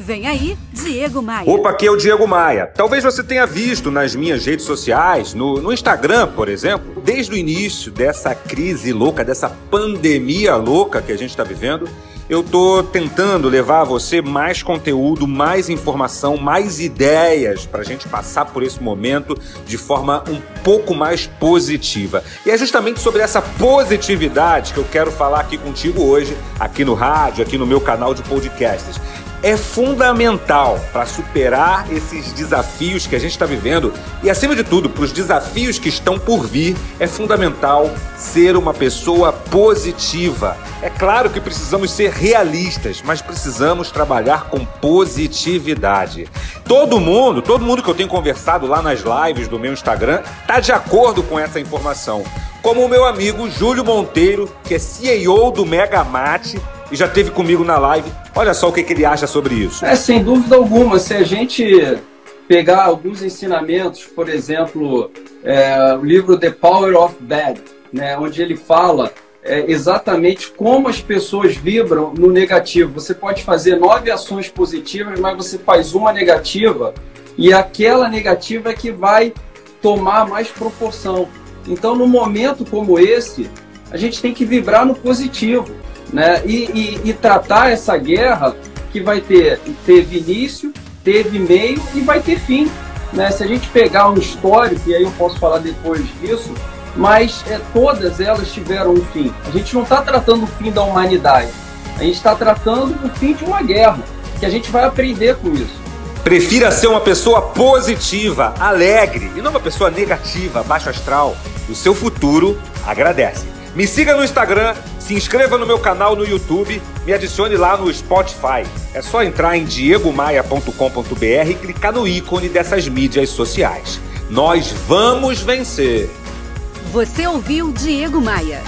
Vem aí, Diego Maia. Opa, aqui é o Diego Maia. Talvez você tenha visto nas minhas redes sociais, no, no Instagram, por exemplo, desde o início dessa crise louca, dessa pandemia louca que a gente está vivendo, eu tô tentando levar a você mais conteúdo, mais informação, mais ideias para a gente passar por esse momento de forma um pouco mais positiva. E é justamente sobre essa positividade que eu quero falar aqui contigo hoje, aqui no rádio, aqui no meu canal de podcasts é fundamental para superar esses desafios que a gente está vivendo e, acima de tudo, para os desafios que estão por vir, é fundamental ser uma pessoa positiva. É claro que precisamos ser realistas, mas precisamos trabalhar com positividade. Todo mundo, todo mundo que eu tenho conversado lá nas lives do meu Instagram, está de acordo com essa informação. Como o meu amigo Júlio Monteiro, que é CEO do Megamate e já teve comigo na live. Olha só o que, que ele acha sobre isso. É, sem dúvida alguma. Se a gente pegar alguns ensinamentos, por exemplo, é, o livro The Power of Bad, né, onde ele fala é, exatamente como as pessoas vibram no negativo. Você pode fazer nove ações positivas, mas você faz uma negativa e aquela negativa é que vai tomar mais proporção. Então, num momento como esse, a gente tem que vibrar no positivo né? E, e, e, tratar essa guerra que vai ter teve início, teve meio e vai ter fim. Né? Se a gente pegar um histórico, e aí eu posso falar depois disso, mas é, todas elas tiveram um fim. A gente não está tratando o fim da humanidade, a gente está tratando o fim de uma guerra, que a gente vai aprender com isso. Prefira ser uma pessoa positiva, alegre e não uma pessoa negativa, baixo astral. O seu futuro agradece. Me siga no Instagram, se inscreva no meu canal no YouTube, me adicione lá no Spotify. É só entrar em diegomaia.com.br e clicar no ícone dessas mídias sociais. Nós vamos vencer! Você ouviu Diego Maia.